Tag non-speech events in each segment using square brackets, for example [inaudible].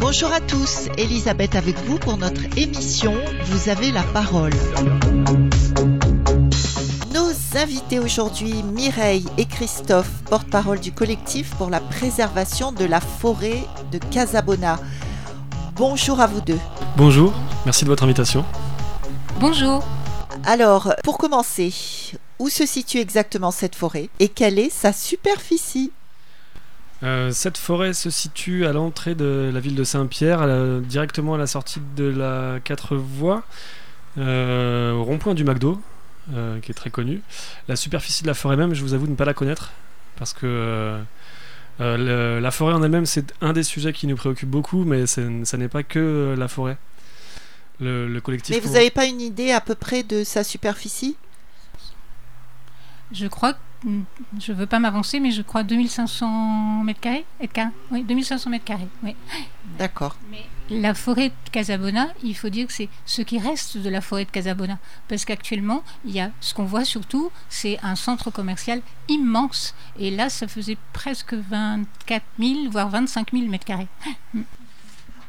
Bonjour à tous, Elisabeth avec vous pour notre émission Vous avez la parole. Nos invités aujourd'hui, Mireille et Christophe, porte-parole du collectif pour la préservation de la forêt de Casabona. Bonjour à vous deux. Bonjour, merci de votre invitation. Bonjour. Alors, pour commencer, où se situe exactement cette forêt et quelle est sa superficie? Euh, cette forêt se situe à l'entrée de la ville de Saint-Pierre, directement à la sortie de la 4 voies, euh, au rond-point du McDo, euh, qui est très connu. La superficie de la forêt même, je vous avoue de ne pas la connaître, parce que le- la forêt en elle-même, c'est un des sujets qui nous préoccupe beaucoup, mais ça n'est pas que la forêt. Le, le collectif. Mais vous n'avez pas une idée à peu près de sa superficie? Je crois, que- je veux pas m'avancer, mais je crois 2500 mètres carrés. Oui, 2500 mètres carrés. Oui. D'accord. La forêt de Casabona, il faut dire que c'est ce qui reste de la forêt de Casabona. Parce qu'actuellement, il y a ce qu'on voit surtout, c'est un centre commercial immense. Et là, ça faisait presque 24 000, voire 25 000 mètres carrés.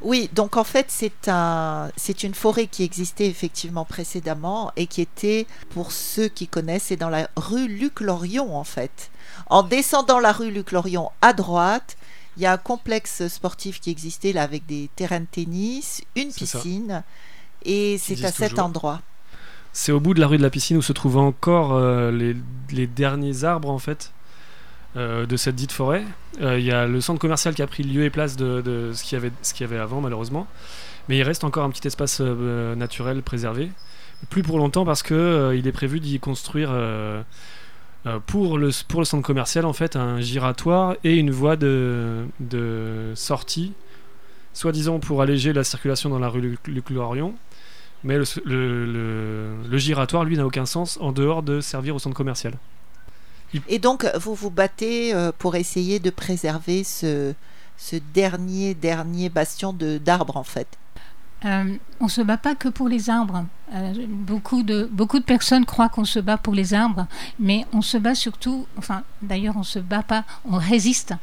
Oui, donc en fait, c'est un, c'est une forêt qui existait effectivement précédemment et qui était, pour ceux qui connaissent, c'est dans la rue Luc-Lorion en fait. En descendant la rue Luc-Lorion à droite, il y a un complexe sportif qui existait là avec des terrains de tennis, une ça. piscine, et c'est à cet toujours. endroit. C'est au bout de la rue de la piscine où se trouvent encore euh, les, les derniers arbres en fait euh, de cette dite forêt. Euh, Il y a le centre commercial qui a pris lieu et place de, ce qu'il y avait avant malheureusement, mais il reste encore un petit espace euh, naturel préservé. Plus pour longtemps parce que il est prévu d'y construire pour le pour le centre commercial en fait un giratoire et une voie de, de sortie, soi-disant pour alléger la circulation dans la rue Luc- Luc-Lorion. Mais le- le giratoire, lui, n'a aucun sens en dehors de servir au centre commercial. Et donc, vous vous battez euh, pour essayer de préserver ce, ce dernier, dernier bastion d'arbres en fait. Euh, on se bat pas que pour les arbres. Euh, beaucoup, de, beaucoup de personnes croient qu'on se bat pour les arbres, mais on se bat surtout, enfin d'ailleurs on se bat pas, on résiste.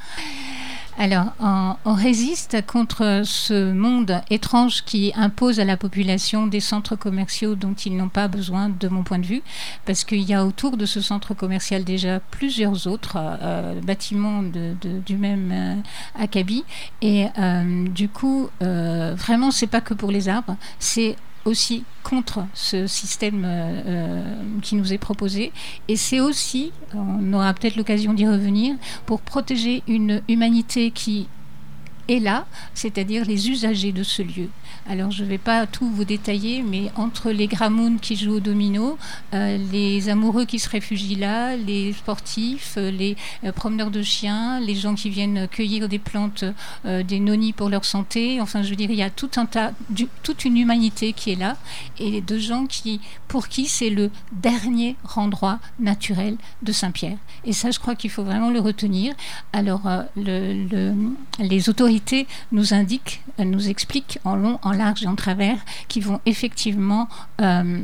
Alors, on, résiste contre ce monde étrange qui impose à la population des centres commerciaux dont ils n'ont pas besoin, de mon point de vue, parce qu'il y a autour de ce centre commercial déjà plusieurs autres euh, bâtiments du même euh, acabit. Et euh, du coup, vraiment, c'est pas que pour les arbres, c'est aussi contre ce système euh, euh, qui nous est proposé. Et c'est aussi, on aura peut-être l'occasion d'y revenir, pour protéger une humanité qui est là, c'est-à-dire les usagers de ce lieu. Alors je ne vais pas tout vous détailler, mais entre les gramounes qui jouent au domino, euh, les amoureux qui se réfugient là, les sportifs, euh, les euh, promeneurs de chiens, les gens qui viennent cueillir des plantes, des nonis pour leur santé, enfin je veux dire, il y a tout un tas, toute une humanité qui est là, et de gens qui, pour qui c'est le dernier endroit naturel de Saint-Pierre. Et ça, je crois qu'il faut vraiment le retenir. Alors, le- le- les autorités nous indiquent, nous expliquent en long, en large et en travers qu'ils vont effectivement euh,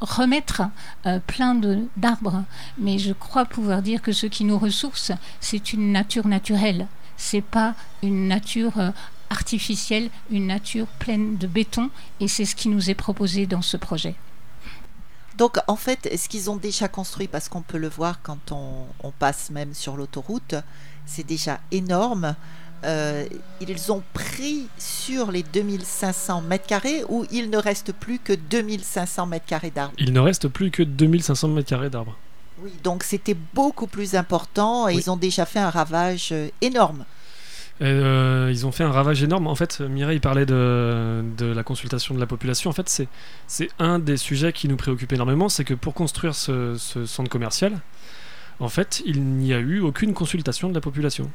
remettre euh, plein d'arbres. Mais je crois pouvoir dire que ce qui nous ressource, c'est une nature naturelle. C'est pas une nature euh, artificielle, une nature pleine de béton. Et c'est ce qui nous est proposé dans ce projet. Donc en fait, ce qu'ils ont déjà construit, parce qu'on peut le voir quand on passe même sur l'autoroute, c'est déjà énorme. Euh, ils ont pris sur les 2500 mètres carrés où il ne reste plus que 2500 mètres carrés d'arbres. Il ne reste plus que 2500 mètres carrés d'arbres. Oui, donc c'était beaucoup plus important et Oui. ils ont déjà fait un ravage euh, énorme. Euh, ils ont fait un ravage énorme. En fait, Mireille parlait de, de la consultation de la population. En fait, c'est, c'est un des sujets qui nous préoccupe énormément. C'est que pour construire ce, ce centre commercial, en fait, il n'y a eu aucune consultation de la population.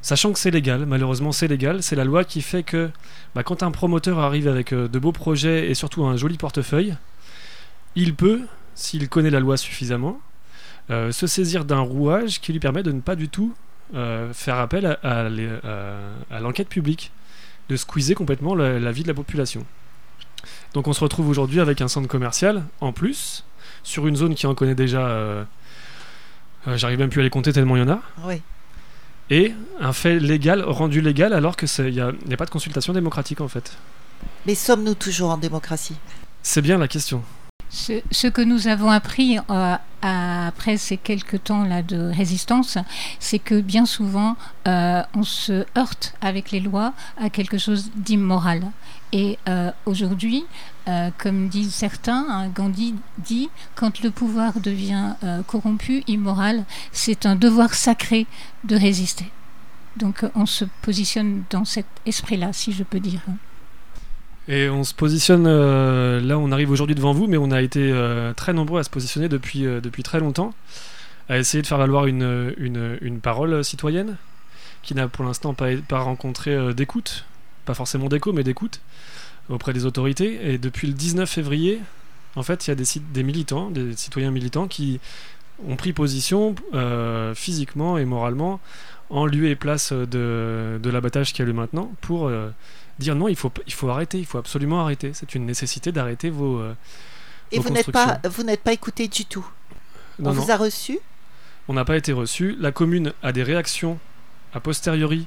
Sachant que c'est légal, malheureusement c'est légal, c'est la loi qui fait que bah, quand un promoteur arrive avec euh, de beaux projets et surtout un joli portefeuille, il peut, s'il connaît la loi suffisamment, euh, se saisir d'un rouage qui lui permet de ne pas du tout euh, faire appel à, l'enquête publique de squeezer complètement la, vie de la population. Donc on se retrouve aujourd'hui avec un centre commercial en plus, sur une zone qui en connaît déjà. J'arrive même plus à les compter tellement il y en a. Oui. Et un fait légal, rendu légal, alors qu'il n'y a, il y a pas de consultation démocratique en fait. Mais sommes-nous toujours en démocratie? C'est bien la question. Ce, ce que nous avons appris euh, après ces quelques temps-là de résistance, c'est que bien souvent, euh, on se heurte avec les lois à quelque chose d'immoral. Et euh, aujourd'hui, euh, comme disent certains, hein, Gandhi dit, quand le pouvoir devient euh, corrompu, immoral, c'est un devoir sacré de résister. Donc euh, on se positionne dans cet esprit-là, si je peux dire. Et on se positionne, là on arrive aujourd'hui devant vous, mais on a été très nombreux à se positionner depuis, depuis très longtemps, à essayer de faire valoir une, une, une parole citoyenne, qui n'a pour l'instant pas, pas rencontré d'écoute, pas forcément d'écho, mais d'écoute auprès des autorités. Et depuis le 19 février, en fait, il y a des, militants, des citoyens militants qui ont pris position euh, physiquement et moralement en lieu et place de, de l'abattage qui a lieu maintenant pour euh, dire non, il faut, il faut arrêter, il faut absolument arrêter. C'est une nécessité d'arrêter vos. euh, Et Vos vous n'êtes pas, constructions. vous n'êtes pas écouté du tout? Non, On non, vous a reçu? On n'a pas été reçu. La commune a des réactions a posteriori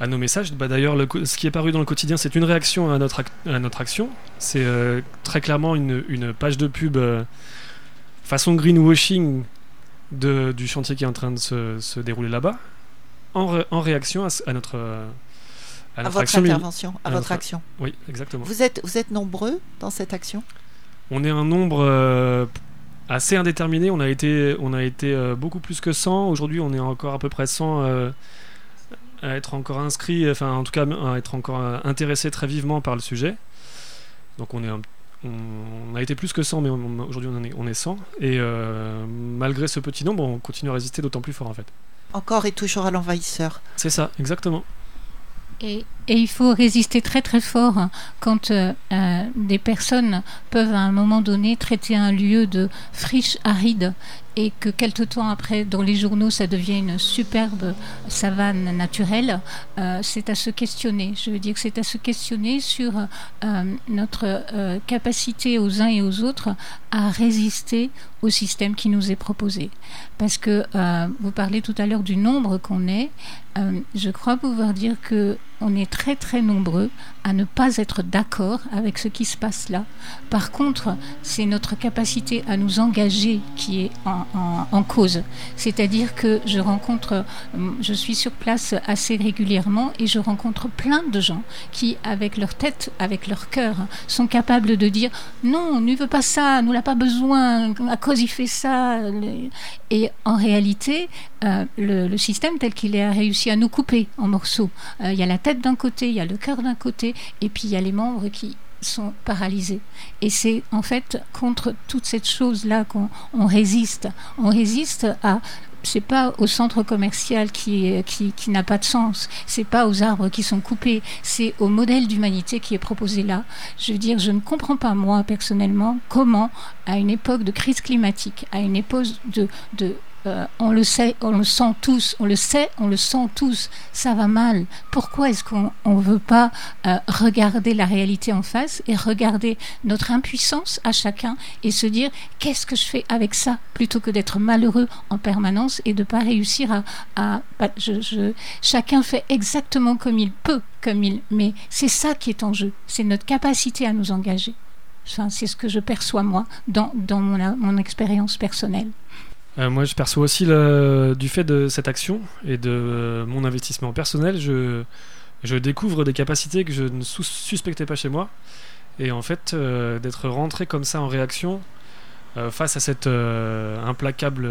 à nos messages. Bah, D'ailleurs, ce qui est paru dans le quotidien, c'est une réaction à notre, à notre action. C'est euh, très clairement une, une page de pub euh, façon greenwashing de, du chantier qui est en train de se, se dérouler là-bas, en, en réaction à, notre, euh, à à votre action. intervention, à à votre notre- action. Oui, exactement. Vous êtes, vous êtes nombreux dans cette action? On est un nombre euh, assez indéterminé. On a été, on a été beaucoup plus que 100. Aujourd'hui, on est encore à peu près 100 euh, à être encore inscrits, enfin en tout cas à être encore euh, intéressés très vivement par le sujet. Donc on est un- on, on a été plus que 100, mais aujourd'hui on, est, on est 100. Et euh, malgré ce petit nombre, on continue à résister d'autant plus fort en fait. Encore et toujours à l'envahisseur. C'est ça, exactement. Et, et il faut résister très très fort quand euh, euh, des personnes peuvent à un moment donné traiter un lieu de friche aride et que quelque temps après dans les journaux ça devient une superbe savane naturelle, euh, c'est à se questionner. Je veux dire que c'est à se questionner sur euh, notre euh, capacité aux uns et aux autres à résister au système qui nous est proposé. Parce que vous parlez tout à l'heure du nombre qu'on est. Je crois pouvoir dire que on est très très nombreux à ne pas être d'accord avec ce qui se passe là. Par contre, c'est notre capacité à nous engager qui est en, cause. C'est-à-dire que je rencontre, euh, je suis sur place assez régulièrement et je rencontre plein de gens qui, avec leur tête, avec leur cœur, sont capables de dire non, on ne veut pas ça, nous l'a pas besoin, à cause il fait ça. Et en réalité, euh, le, système tel qu'il est a réussi à nous couper en morceaux. Euh, Il y a la tête d'un côté, il y a le cœur d'un côté, et puis il y a les membres qui sont paralysés. Et c'est en fait contre toute cette chose-là qu'on on résiste. On résiste à c'est pas au centre commercial qui, qui, qui n'a pas de sens, c'est pas aux arbres qui sont coupés, c'est au modèle d'humanité qui est proposé là. Je veux dire, je ne comprends pas, moi, personnellement, comment, à une époque de crise climatique, à une époque de, de euh, on le sait, on le sent tous, on le sait, on le sent tous, ça va mal. Pourquoi est-ce qu'on ne veut pas euh, regarder la réalité en face et regarder notre impuissance à chacun et se dire qu'est-ce que je fais avec ça? Plutôt que d'être malheureux en permanence et de pas réussir à, bah, chacun fait exactement comme il peut, comme il, mais c'est ça qui est en jeu, c'est notre capacité à nous engager. Enfin, c'est ce que je perçois moi dans, mon expérience personnelle. Euh, moi, je perçois aussi le- du fait de cette action et de euh, mon investissement personnel, je, je découvre des capacités que je ne sous- suspectais pas chez moi. Et en fait, euh, d'être rentré comme ça en réaction face à cet euh, implacable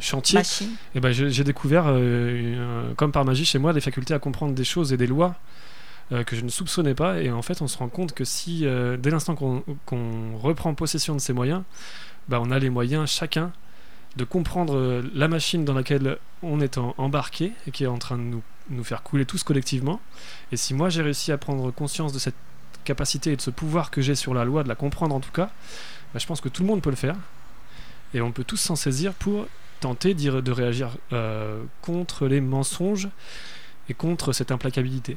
chantier, Machine. eh ben, j'ai découvert, une- comme par magie chez moi, des facultés à comprendre des choses et des lois que je ne soupçonnais pas. Et en fait, on se rend compte que si, dès l'instant qu'on reprend possession de ces moyens, bah, on a les moyens chacun de comprendre euh, la machine dans laquelle on est embarqué et qui est en train de nous, faire couler tous collectivement. Et si moi j'ai réussi à prendre conscience de cette capacité et de ce pouvoir que j'ai sur la loi, de la comprendre en tout cas, bah, je pense que tout le monde peut le faire. Et on peut tous s'en saisir pour tenter de réagir euh, contre les mensonges et contre cette implacabilité.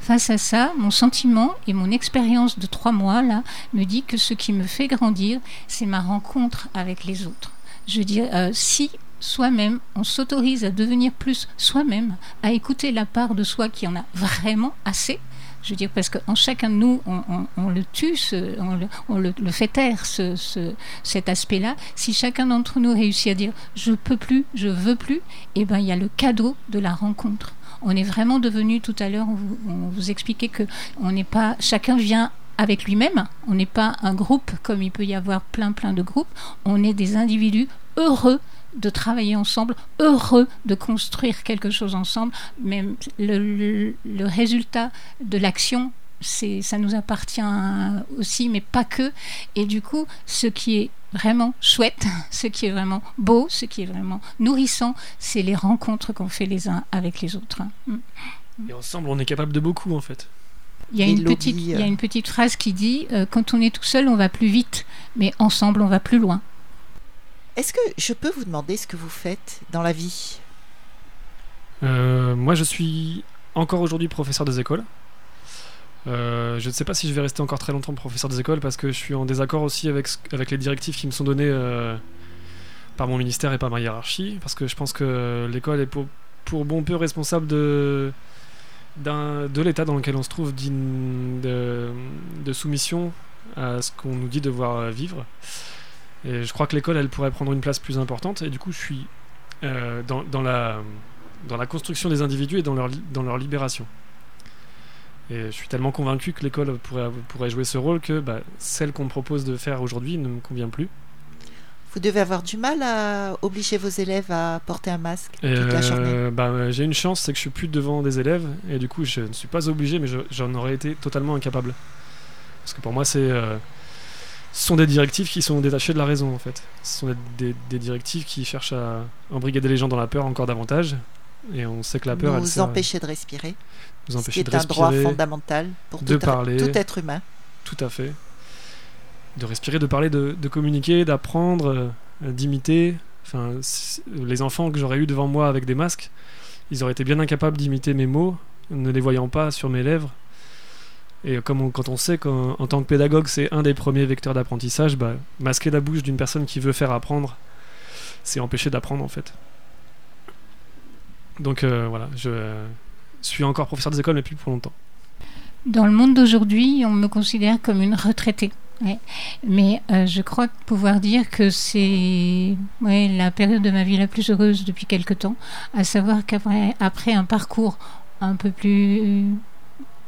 Face à ça, mon sentiment et mon expérience de trois mois là me dit que ce qui me fait grandir, c'est ma rencontre avec les autres. Je dire, euh, si soi-même, on s'autorise à devenir plus soi-même, à écouter la part de soi qui en a vraiment assez, je veux parce qu'en chacun de nous, on, le tue, on, le, fait taire, ce, cet aspect-là. Si chacun d'entre nous réussit à dire je peux plus, je veux plus, eh ben il y a le cadeau de la rencontre. On est vraiment devenu tout à l'heure, on, vous expliquait que chacun vient avec lui-même. On n'est pas un groupe comme il peut y avoir plein plein de groupes. On est des individus heureux de travailler ensemble, heureux de construire quelque chose ensemble, mais le, résultat de l'action, ça nous appartient aussi, mais pas que. Et du coup, ce qui est vraiment chouette, [laughs] ce qui est vraiment beau, ce qui est vraiment nourrissant, c'est les rencontres qu'on fait les uns avec les autres. Mm. Et ensemble, on est capable de beaucoup, en fait. Il y, a une petite, il y a une petite phrase qui dit euh, Quand on est tout seul, on va plus vite, mais ensemble, on va plus loin. Est-ce que je peux vous demander ce que vous faites dans la vie? Euh, Moi, je suis encore aujourd'hui professeur des écoles. Euh, je ne sais pas si je vais rester encore très longtemps professeur des écoles parce que je suis en désaccord aussi avec, les directives qui me sont données euh, par mon ministère et par ma hiérarchie. Parce que je pense que l'école est pour, pour, bon peu responsable de, de l'état dans lequel on se trouve de, de soumission à ce qu'on nous dit devoir vivre. Et je crois que l'école, elle pourrait prendre une place plus importante. Et du coup, je suis euh, dans, dans, la, dans la construction des individus et dans leur, dans leur libération. Et je suis tellement convaincu que l'école pourrait, pourrait jouer ce rôle que bah, celle qu'on me propose de faire aujourd'hui ne me convient plus. Vous devez avoir du mal à obliger vos élèves à porter un masque toute la euh, journée. Bah, J'ai une chance, c'est que je suis plus devant des élèves et du coup je ne suis pas obligé, mais j'en aurais été totalement incapable. Parce que pour moi c'est euh, ce sont des directives qui sont détachées de la raison en fait. Ce sont des, directives qui cherchent à embrigader les gens dans la peur encore davantage. Et on sait que la peur, nous elle empêcher de respirer. Nous empêcher ce qui est un droit fondamental pour de tout, parler, tout être humain. Tout à fait. De respirer, de parler, de, communiquer, d'apprendre, euh, d'imiter. Enfin, les enfants que j'aurais eu devant moi avec des masques, ils auraient été bien incapables d'imiter mes mots, ne les voyant pas sur mes lèvres. Et comme quand on sait qu'en tant que pédagogue, c'est un des premiers vecteurs d'apprentissage, bah, masquer la bouche d'une personne qui veut faire apprendre, c'est empêcher d'apprendre en fait. Donc euh, voilà, je suis encore professeur des écoles, mais plus pour longtemps. Dans le monde d'aujourd'hui, on me considère comme une retraitée. Mais euh, je crois pouvoir dire que c'est la période de ma vie la plus heureuse depuis quelque temps, à savoir qu'après après un parcours un peu plus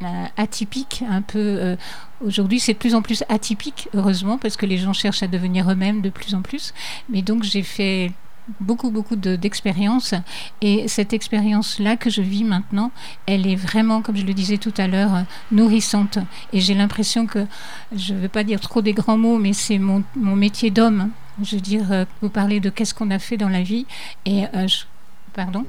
euh, atypique, un peu. Aujourd'hui, c'est de plus en plus atypique, heureusement, parce que les gens cherchent à devenir eux-mêmes de plus en plus. Mais donc, j'ai fait beaucoup beaucoup d'expériences et cette expérience là que je vis maintenant elle est vraiment comme je le disais tout à l'heure nourrissante et j'ai l'impression que je ne veux pas dire trop des grands mots mais c'est mon, mon, métier d'homme je veux dire euh, vous parlez de qu'est-ce qu'on a fait dans la vie et pardon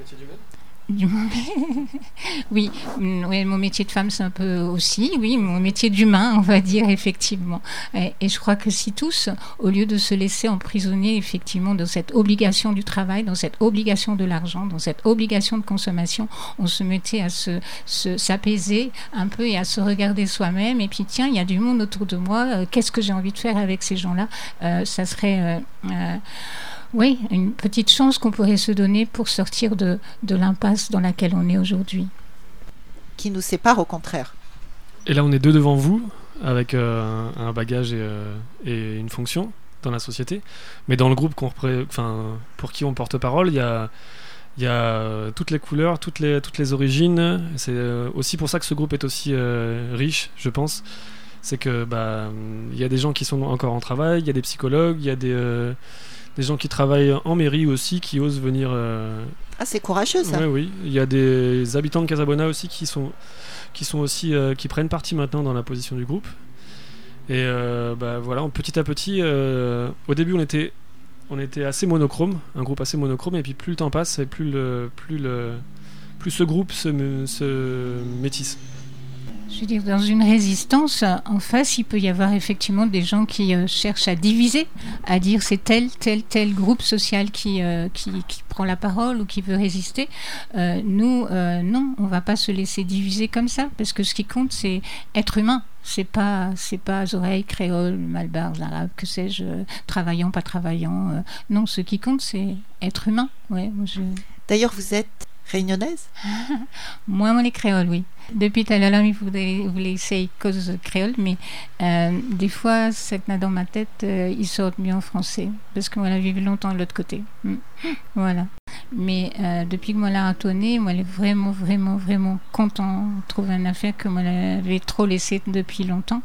[laughs] oui, mm, oui, mon métier de femme, c'est un peu aussi, oui, mon métier d'humain, on va dire, effectivement. Et, je crois que si tous, au lieu de se laisser emprisonner, effectivement, dans cette obligation du travail, dans cette obligation de l'argent, dans cette obligation de consommation, on se mettait à se, s'apaiser un peu et à se regarder soi-même, et puis tiens, il y a du monde autour de moi, euh, qu'est-ce que j'ai envie de faire avec ces gens-là? Euh, Ça serait... Euh, oui, une petite chance qu'on pourrait se donner pour sortir de, de l'impasse dans laquelle on est aujourd'hui. Qui nous sépare au contraire. Et là, on est deux devant vous, avec euh, un bagage euh, et, une fonction dans la société. Mais dans le groupe qu'on enfin, pour qui on porte parole, il y a, y a toutes les couleurs, toutes les, toutes les origines. C'est euh, aussi pour ça que ce groupe est aussi riche, je pense. C'est que bah, il y a des gens qui sont encore en travail, il y a des psychologues, il y a des des gens qui travaillent en mairie aussi, qui osent venir. Euh, ah, c'est courageux ça. Oui, oui. Il y a des habitants de Casabona aussi qui sont, qui sont aussi, euh, qui prennent parti maintenant dans la position du groupe. Et euh, bah, voilà, petit à petit, au début on était, on était assez monochrome, un groupe assez monochrome, et puis plus le temps passe, et plus le, plus le, plus ce groupe se, se métisse. Je veux dire, dans une résistance, en face, il peut y avoir effectivement des gens qui euh, cherchent à diviser, à dire c'est tel, tel, tel groupe social qui, euh, qui, qui, prend la parole ou qui veut résister. Euh, nous, non, on va pas se laisser diviser comme ça, parce que ce qui compte, c'est être humain. C'est pas, c'est pas oreilles, créole, malbars, arabe, que sais-je, travaillant, pas travaillant. non, ce qui compte, c'est être humain. Ouais, je... D'ailleurs, vous êtes réunionnaise [laughs] Moi, moi, les créoles, oui. Depuis tout à l'heure, voulait, voulait essayer cause créole, mais euh, des fois, c'est que dans ma tête, euh, ils sortent mieux en français, parce que moi, j'ai vécu longtemps de l'autre côté. Mm. Voilà. Mais euh, depuis que moi l'a retourné, moi, elle est vraiment, vraiment, vraiment content de trouver une affaire que moi l'avais trop laissée depuis longtemps.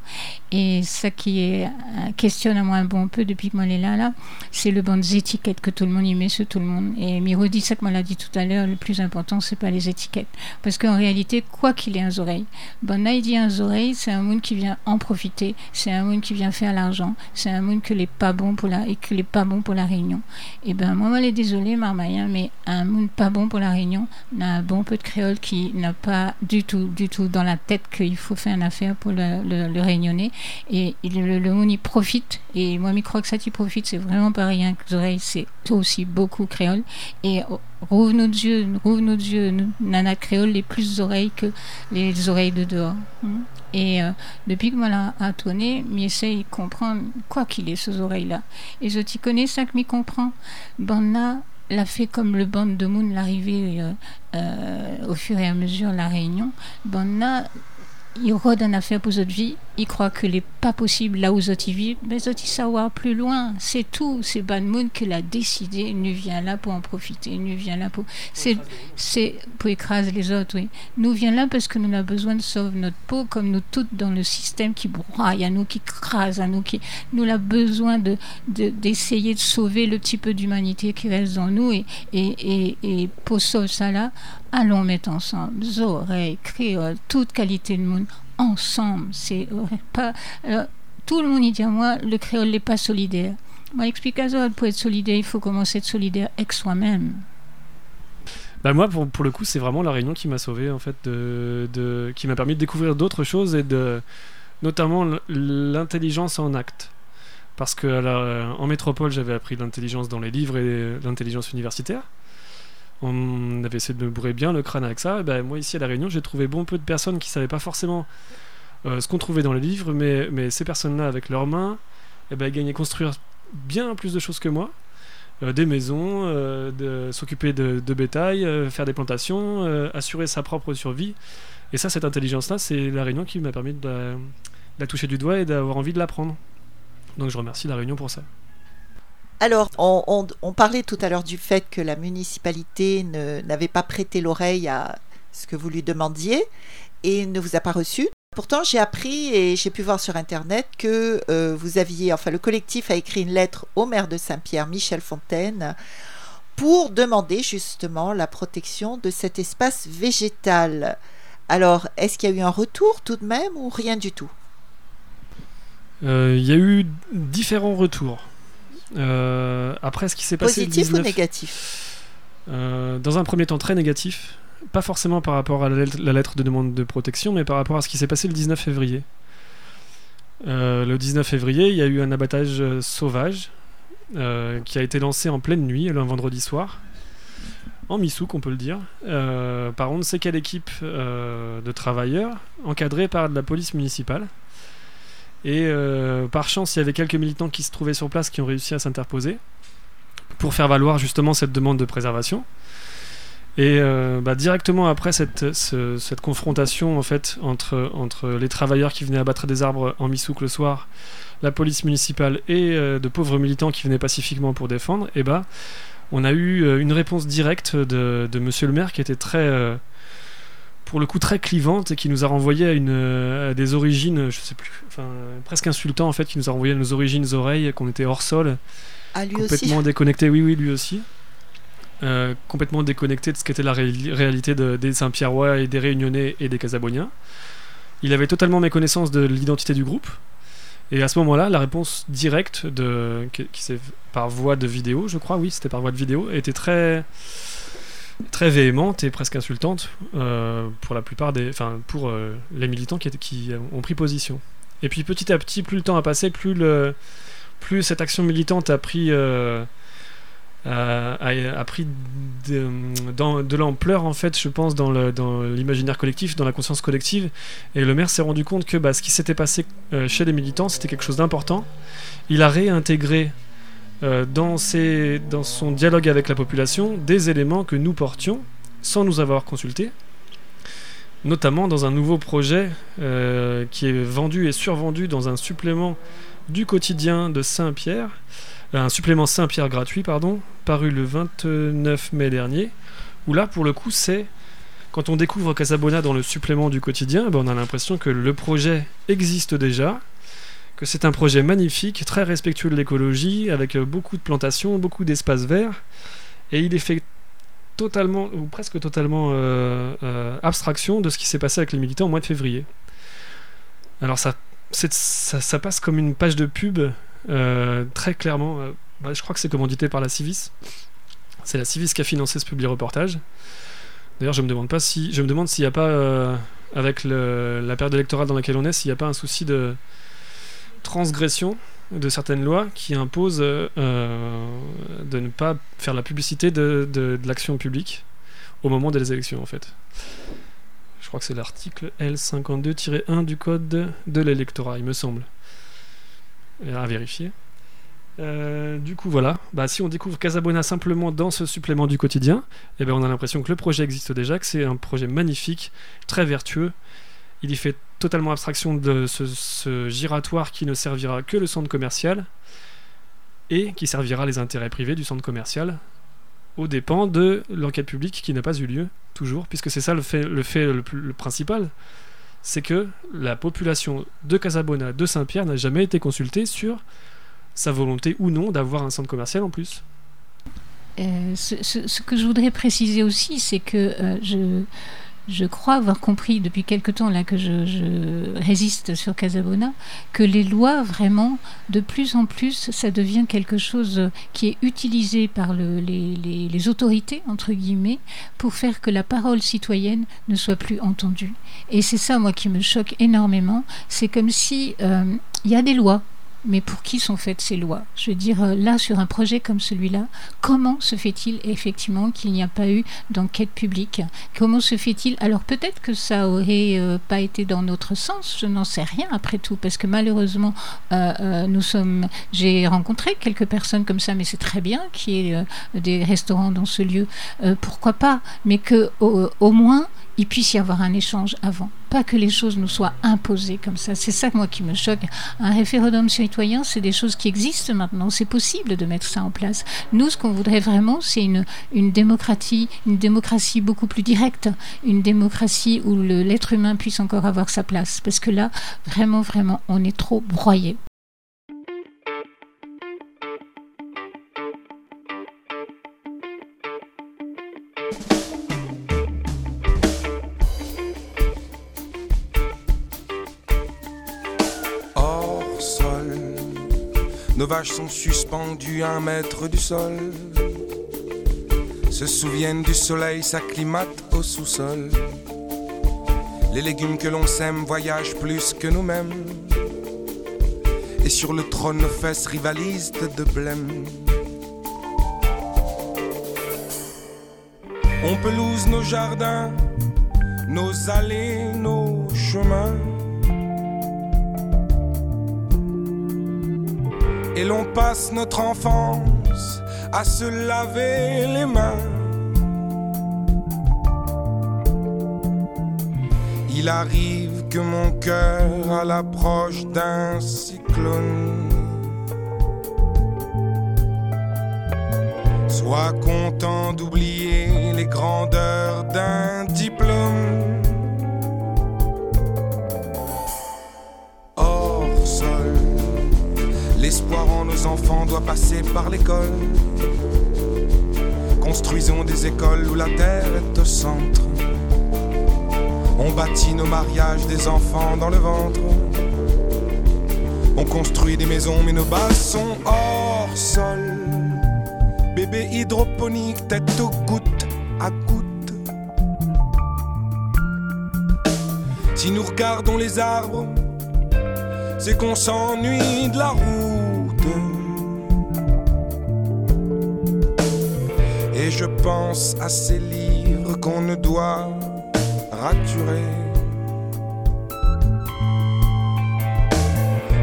Et ça qui est, euh, questionne moi un bon peu depuis que moi est là, là, c'est le bon des étiquettes que tout le monde y met sur tout le monde. Et Miro dit ça que moi l'a dit tout à l'heure, le plus important, c'est pas les étiquettes. Parce qu'en réalité, quoi qu'il ait un oreille, bon là, il dit un oreille, c'est un monde qui vient en profiter, c'est un monde qui vient faire l'argent, c'est un monde que n'est pas bon pour la, pas bon pour la réunion. Et ben, moi, elle est désolée, Marmaille, mais un monde pas bon pour la Réunion, un bon peu de créole qui n'a pas du tout, du tout dans la tête qu'il faut faire une affaire pour le, le, réunionnais. Et, le, le, monde y profite. Et moi, je crois que ça y profite, c'est vraiment pas rien. Les oreilles, c'est aussi beaucoup créole. Et rouvre nos yeux, rouvre nos yeux, nana créole, les plus oreilles que les oreilles de dehors. Hmm. Et euh, depuis que moi a tourné, m'essaye de comprendre quoi qu'il est ces oreilles-là. Et je t'y connais ça que m'y comprend. Ben là, l'a fait comme le band de Moon, l'arrivée euh, euh, au fur et à mesure, la réunion. Il rôde une affaire pour votre vie, il croit que n'est pas possible là où ils vivent, mais ils savoir plus loin. C'est tout. C'est Ban Moon qui l'a décidé. Nous vient là pour en profiter. Nous vient là pour. C'est, c'est pour écraser les autres, oui. Nous vient là parce que nous avons besoin de sauver notre peau, comme nous toutes dans le système qui broie, à nous, qui crase, à nous, qui. Nous avons besoin de, d'essayer de, sauver le petit peu d'humanité qui reste en nous. Et, et, et, pour sauver ça là, allons mettre ensemble, oreilles, créole, toute qualité de monde ensemble. C'est pas. tout le monde dit à moi, le créole n'est pas solidaire. Moi, l'explication pour être solidaire, il faut commencer à être solidaire avec soi-même. Bah moi, pour, le coup, c'est vraiment la réunion qui m'a sauvé, en fait, de, qui m'a permis de découvrir d'autres choses et de, notamment l'intelligence en acte. Parce que en métropole, j'avais appris l'intelligence dans les livres et l'intelligence universitaire on avait essayé de me bourrer bien le crâne avec ça. Ben, moi, ici à La Réunion, j'ai trouvé bon peu de personnes qui ne savaient pas forcément euh, ce qu'on trouvait dans les livres, mais, ces personnes-là, avec leurs mains, et eh ben, gagnaient construire bien plus de choses que moi. Euh, des maisons, euh, s'occuper de, bétail, faire des plantations, assurer sa propre survie. Et ça, cette intelligence-là, c'est La Réunion qui m'a permis de la, de la toucher du doigt et d'avoir envie de l'apprendre. Donc je remercie La Réunion pour ça. Alors, on, parlait tout à l'heure du fait que la municipalité n'avait pas prêté l'oreille à ce que vous lui demandiez et ne vous a pas reçu. Pourtant, j'ai appris et j'ai pu voir sur Internet que euh, vous aviez, enfin, le collectif a écrit une lettre au maire de Saint-Pierre, Michel Fontaine, pour demander justement la protection de cet espace végétal. Alors, est-ce qu'il y a eu un retour tout de même ou rien du tout? Euh, Il y a eu différents retours. Euh, après, ce qui s'est passé. Positif ou négatif euh, Dans un premier temps, très négatif. Pas forcément par rapport à la lettre de demande de protection, mais par rapport à ce qui s'est passé le 19 février. Euh, le 19 février, il y a eu un abattage sauvage qui a été lancé en pleine nuit, un vendredi soir, en Missouk, on peut le dire, par on ne sait quelle équipe de travailleurs, encadrée par la police municipale. Et euh, par chance, il y avait quelques militants qui se trouvaient sur place qui ont réussi à s'interposer pour faire valoir justement cette demande de préservation. Et euh, bah, directement après cette, confrontation en fait entre, les travailleurs qui venaient abattre des arbres en Missouk le soir, la police municipale et euh, de pauvres militants qui venaient pacifiquement pour défendre, et bah, on a eu une réponse directe de, de Monsieur le maire qui était très pour le coup très clivante et qui nous a renvoyé à, une, des origines, je sais plus, enfin presque insultant en fait, qui nous a renvoyé à nos origines oreilles, qu'on était hors sol, ah, complètement déconnecté. Oui, oui, lui aussi. Euh, complètement déconnecté de ce qu'était la réalité des Saint-Pierrois et des Réunionnais et des Casaboniens. Il avait totalement méconnaissance de l'identité du groupe. Et à ce moment-là, la réponse directe de, qui, qui par voie de vidéo, je crois, oui, c'était par voie de vidéo, était très très véhémente et presque insultante pour la plupart des, enfin pour les militants qui, ont pris position. Et puis petit à petit, plus le temps a passé, plus cette action militante a pris pris de, l'ampleur en fait je pense dans l'imaginaire collectif dans la conscience collective et le maire s'est rendu compte que bah, ce qui s'était passé euh, chez les militants c'était quelque chose d'important il a réintégré euh, dans, son dialogue avec la population des éléments que nous portions sans nous avoir consultés notamment dans un nouveau projet euh, qui est vendu et survendu dans un supplément du quotidien de Saint-Pierre un supplément Saint-Pierre gratuit, pardon, paru le 29 mai dernier, où là, pour le coup, c'est quand on découvre Casabona dans le supplément du quotidien, ben, on a l'impression que le projet existe déjà, que c'est un projet magnifique, très respectueux de l'écologie, avec euh, beaucoup de plantations, beaucoup d'espaces verts, et il est fait totalement, ou presque totalement, euh, euh, abstraction de ce qui s'est passé avec les militants au mois de février. Alors ça, ça, passe comme une page de pub très clairement, bah, je crois que c'est commandité par la Civis. C'est la Civis qui a financé ce public reportage. D'ailleurs, je me demande pas si, je me demande s'il n'y a pas, avec la période électorale dans laquelle on est, s'il n'y a pas un souci de transgression de certaines lois qui imposent de ne pas faire la publicité de, de l'action publique au moment des élections, en fait. Je crois que c'est l'article L52-1 du code de l'électorat, il me semble à vérifier. Euh, du coup, voilà. Bah, si on découvre Casabona simplement dans ce supplément du quotidien, eh ben, on a l'impression que le projet existe déjà, que c'est un projet magnifique, très vertueux. Il y fait totalement abstraction de ce, giratoire qui ne servira que le centre commercial et qui servira les intérêts privés du centre commercial aux dépens de l'enquête publique qui n'a pas eu lieu, toujours, puisque c'est ça le fait le, principal c'est que la population de Casabona, de Saint-Pierre, n'a jamais été consultée sur sa volonté ou non d'avoir un centre commercial en plus. Euh, ce, que je voudrais préciser aussi, c'est que euh, je, je crois avoir compris depuis quelque temps là que je, résiste sur Casabona que les lois vraiment de plus en plus ça devient quelque chose qui est utilisé par les, autorités entre guillemets pour faire que la parole citoyenne ne soit plus entendue. Et c'est ça moi qui me choque énormément. C'est comme si euh, il y a des lois mais pour qui sont faites ces lois? Je veux dire, euh, là, sur un projet comme celui-là, comment se fait-il effectivement qu'il n'y a pas eu d'enquête publique? Comment se fait-il? Alors peut-être que ça aurait euh, pas été dans notre sens, je n'en sais rien après tout, parce que malheureusement, euh, nous sommes. J'ai rencontré quelques personnes comme ça, mais c'est très bien qu'il y ait des restaurants dans ce lieu. pourquoi pas? Mais que au moins il puisse y avoir un échange avant. Pas que les choses nous soient imposées comme ça. C'est ça, moi, qui me choque. Un référendum citoyen, c'est des choses qui existent maintenant. C'est possible de mettre ça en place. Nous, ce qu'on voudrait vraiment, c'est une, une démocratie, une démocratie beaucoup plus directe, une démocratie où l'être humain puisse encore avoir sa place. Parce que là, vraiment, vraiment, on est trop broyé. Vaches sont suspendues à un mètre du sol. Se souviennent du soleil, s'acclimatent au sous-sol. Les légumes que l'on sème voyagent plus que nous-mêmes. Et sur le trône, nos fesses rivalisent de blême. On pelouse nos jardins, nos allées, nos chemins. Et l'on passe notre enfance à se laver les mains. Il arrive que mon cœur, à l'approche d'un cyclone, soit content d'oublier les grandeurs d'un diplôme. enfants doivent passer par l'école. Construisons des écoles où la terre est au centre. On bâtit nos mariages des enfants dans le ventre. On construit des maisons mais nos bases sont hors sol. Bébé hydroponique, tête aux gouttes à goutte. Si nous regardons les arbres, c'est qu'on s'ennuie de la route. Et je pense à ces livres qu'on ne doit raturer.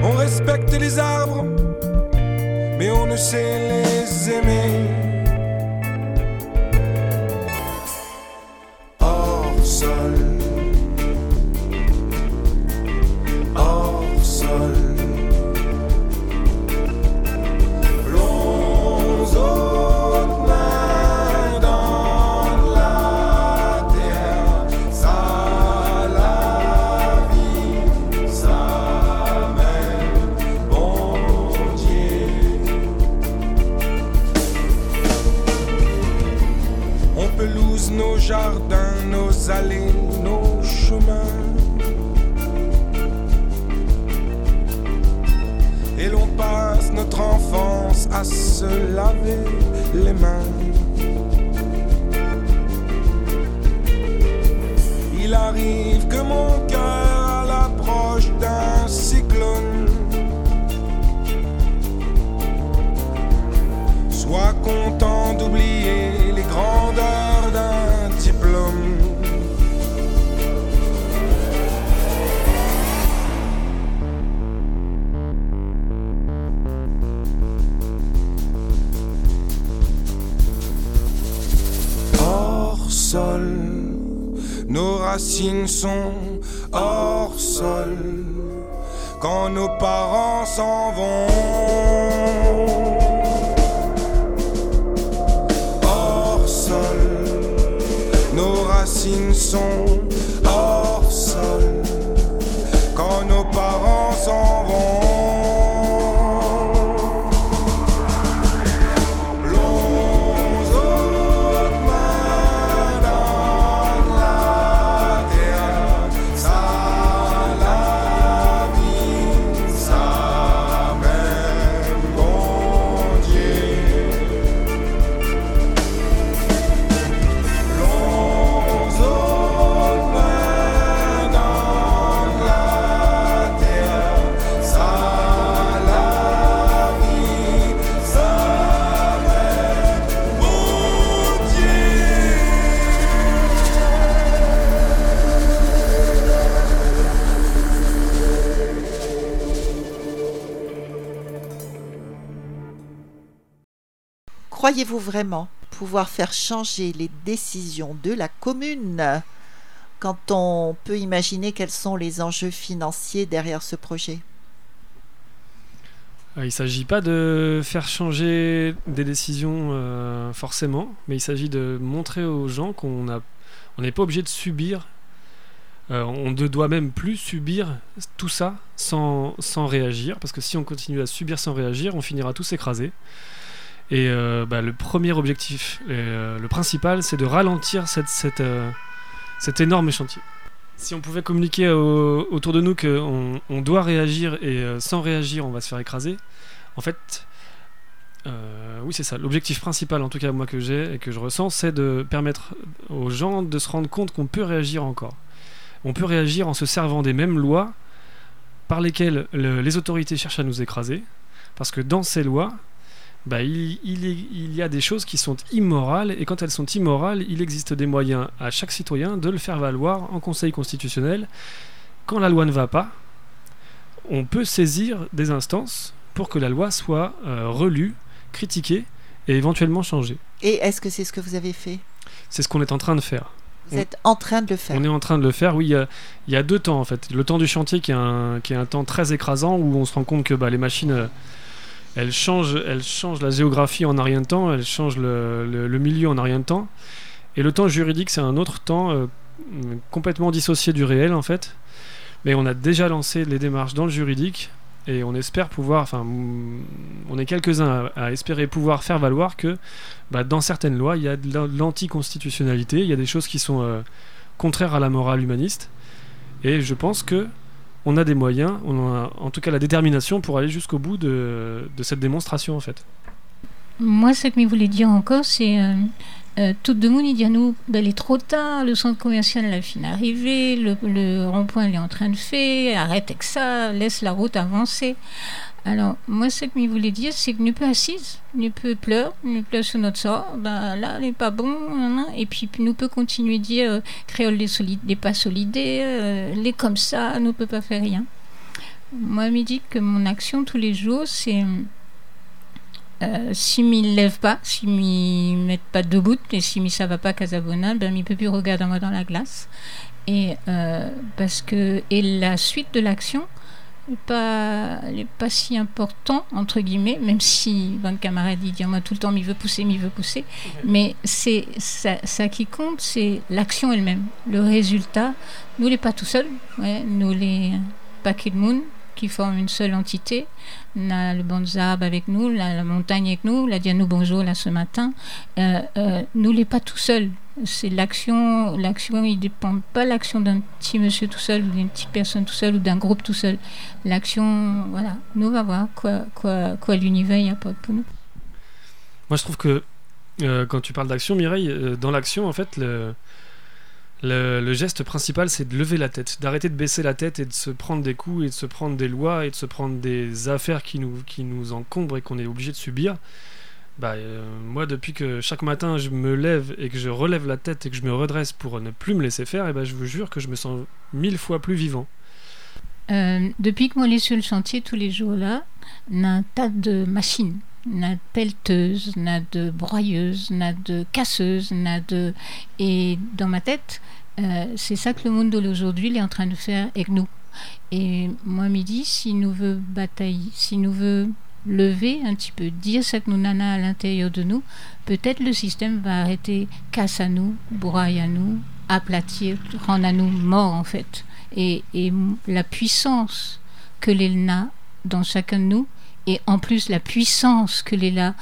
On respecte les arbres, mais on ne sait les aimer. Racines sont hors Croyez-vous vraiment pouvoir faire changer les décisions de la commune quand on peut imaginer quels sont les enjeux financiers derrière ce projet? Euh, Il ne s'agit pas de faire changer des décisions euh, forcément, mais il s'agit de montrer aux gens qu'on n'est pas obligé de subir, euh, on ne doit même plus subir tout ça sans, sans réagir, parce que si on continue à subir sans réagir, on finira tous écrasés. Et euh, bah, le premier objectif, euh, le principal, c'est de ralentir cette, euh, cet énorme chantier. Si on pouvait communiquer au- autour de nous qu'on on doit réagir et sans réagir on va se faire écraser, en fait, oui c'est ça. L'objectif principal en tout cas moi que j'ai et que je ressens, c'est de permettre aux gens de se rendre compte qu'on peut réagir encore. On peut réagir en se servant des mêmes lois par lesquelles le- les autorités cherchent à nous écraser, parce que dans ces lois, bah, il, il y- il y a des choses qui sont immorales, et quand elles sont immorales, il existe des moyens à chaque citoyen de le faire valoir en Conseil constitutionnel. Quand la loi ne va pas, on peut saisir des instances pour que la loi soit euh, relue, critiquée et éventuellement changée. Et est-ce que c'est ce que vous avez fait? C'est ce qu'on est en train de faire. Vous On- êtes en train de le faire. On est en train de le faire, oui. Il y a, il y a deux temps en fait. Le temps du chantier qui est un, qui est un temps très écrasant où on se rend compte que bah, les machines, euh, elles, changent, elles changent la géographie en un rien de temps, elles changent le, milieu en un rien de temps. Et le temps juridique, c'est un autre temps euh, complètement dissocié du réel en fait. Mais on a déjà lancé les démarches dans le juridique et on espère pouvoir, enfin, on est quelques-uns à, espérer pouvoir faire valoir que bah, dans certaines lois, il y a de l'anticonstitutionnalité, il y a des choses qui sont euh, contraires à la morale humaniste. Et je pense que on a des moyens, on a en tout cas la détermination pour aller jusqu'au bout de, cette démonstration en fait. Moi, ce que je voulais dire encore, c'est euh, euh, tout de monde, dit à nous, ben, est trop tard, le centre commercial, la fin arrivé, le, le rond-point, est en train de faire, arrête avec ça, laisse la route avancer. Alors, moi, ce que je voulais dire, c'est que nous peut assise, nous peut pleurer, nous pleure sur notre sort, ben là, n'est pas bon, et puis nous peut continuer à dire, euh, créole les, solides, pas solidaires, euh, les comme ça, nous peut pas faire rien. Moi, je me dis que mon action tous les jours, c'est euh, si ne lève pas, si ne met pas debout, et si ne ça va pas Casabona, ben il peut plus regarder moi dans la glace. Et euh, parce que et la suite de l'action n'est pas pas si important entre guillemets, même si votre camarade dit moi tout le temps il veut pousser, il veut pousser, mais c'est ça, ça, qui compte, c'est l'action elle-même, le résultat. Nous les pas tout seuls, ouais, nous les paquets de monde qui forment une seule entité. On a le Bonzab avec nous, la, montagne avec nous, la Dianou Bonjour là ce matin. Euh, euh, nous n'est pas tout seul. C'est l'action, l'action, il dépend pas l'action d'un petit monsieur tout seul ou d'une petite personne tout seul ou d'un groupe tout seul. L'action, voilà, nous va voir quoi, quoi, quoi l'univers apporte pour nous. Moi, je trouve que euh, quand tu parles d'action, Mireille, dans l'action, en fait, le, le, geste principal, c'est de lever la tête, d'arrêter de baisser la tête et de se prendre des coups et de se prendre des lois et de se prendre des affaires qui nous, qui nous encombrent et qu'on est obligé de subir. Bah, euh, moi, depuis que chaque matin je me lève et que je relève la tête et que je me redresse pour ne plus me laisser faire, et bah, je vous jure que je me sens mille fois plus vivant. Euh, depuis que moi, suis sur le chantier tous les jours là, on a un tas de machines n'a de pelleteuse, n'a de broyeuse, n'a de casseuse, n'a de... Et dans ma tête, euh, c'est ça que le monde d'aujourd'hui est en train de faire avec nous. Et moi, midi, si nous veut batailler, si nous veut lever un petit peu, dire nous nana à l'intérieur de nous, peut-être le système va arrêter, casse à nous, broye à nous, aplatir, rendre à nous morts en fait. Et, et la puissance que l'ELNA dans chacun de nous, et en plus la puissance que là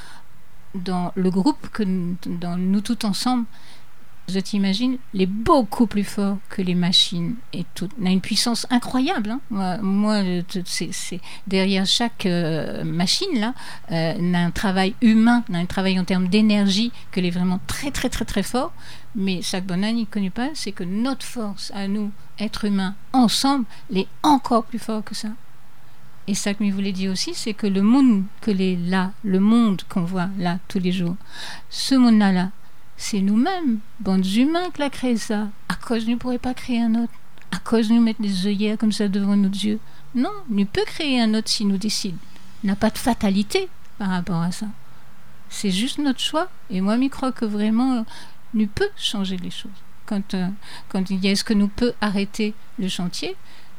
dans le groupe, que dans nous tous ensemble, je t'imagine, est beaucoup plus fort que les machines et tout. On a une puissance incroyable. Hein. Moi, c'est, derrière chaque euh, machine là, euh, a un travail humain, a un travail en termes d'énergie que est vraiment très très très très fort. Mais chaque bonne ne connaît pas, c'est que notre force à nous, êtres humains, ensemble, est encore plus fort que ça. Et ça que je voulais dire aussi, c'est que le monde que les là, le monde qu'on voit là tous les jours, ce monde-là, là, c'est nous-mêmes, bandes humains, qui l'a créé ça. À cause, nous ne pourrions pas créer un autre. À cause, nous mettre des œillères comme ça devant nos yeux. Non, nous peut créer un autre si nous décide. N'a pas de fatalité par rapport à ça. C'est juste notre choix. Et moi, je crois que vraiment, nous peut changer les choses. Quand, euh, quand il y a est-ce que nous peut arrêter le chantier,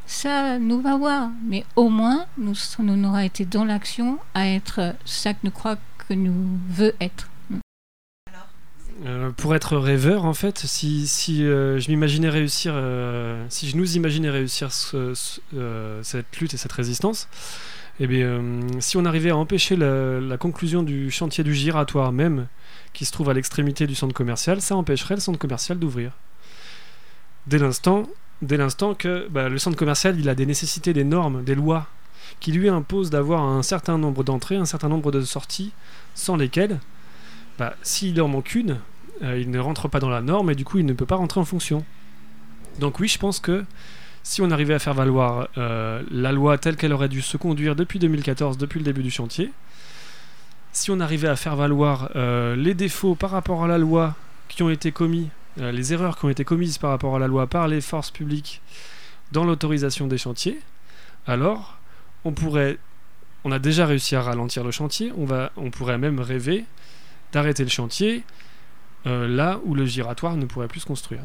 ça nous va voir. Mais au moins, nous, nous été dans l'action à être ça que nous croyons que nous veut être. Euh, pour être rêveur, en fait, si, euh, je m'imaginais réussir, euh, si je nous imaginais réussir cette lutte et cette résistance, eh bien, si on arrivait à empêcher la, conclusion du chantier du giratoire même, qui se trouve à l'extrémité du centre commercial, ça empêcherait le centre commercial d'ouvrir. Dès l'instant, dès l'instant que bah, le centre commercial a des nécessités, des normes, des lois qui lui imposent d'avoir un certain nombre d'entrées, un certain nombre de sorties, sans lesquelles, bah, s'il en manque une, euh, il ne rentre pas dans la norme et du coup il ne peut pas rentrer en fonction. Donc oui, je pense que si on arrivait à faire valoir euh, la loi telle qu'elle aurait dû se conduire depuis 2014, depuis le début du chantier, si on arrivait à faire valoir euh, les défauts par rapport à la loi qui ont été commis les erreurs qui ont été commises par rapport à la loi par les forces publiques dans l'autorisation des chantiers, alors on pourrait, on a déjà réussi à ralentir le chantier, on, va, on pourrait même rêver d'arrêter le chantier euh, là où le giratoire ne pourrait plus se construire.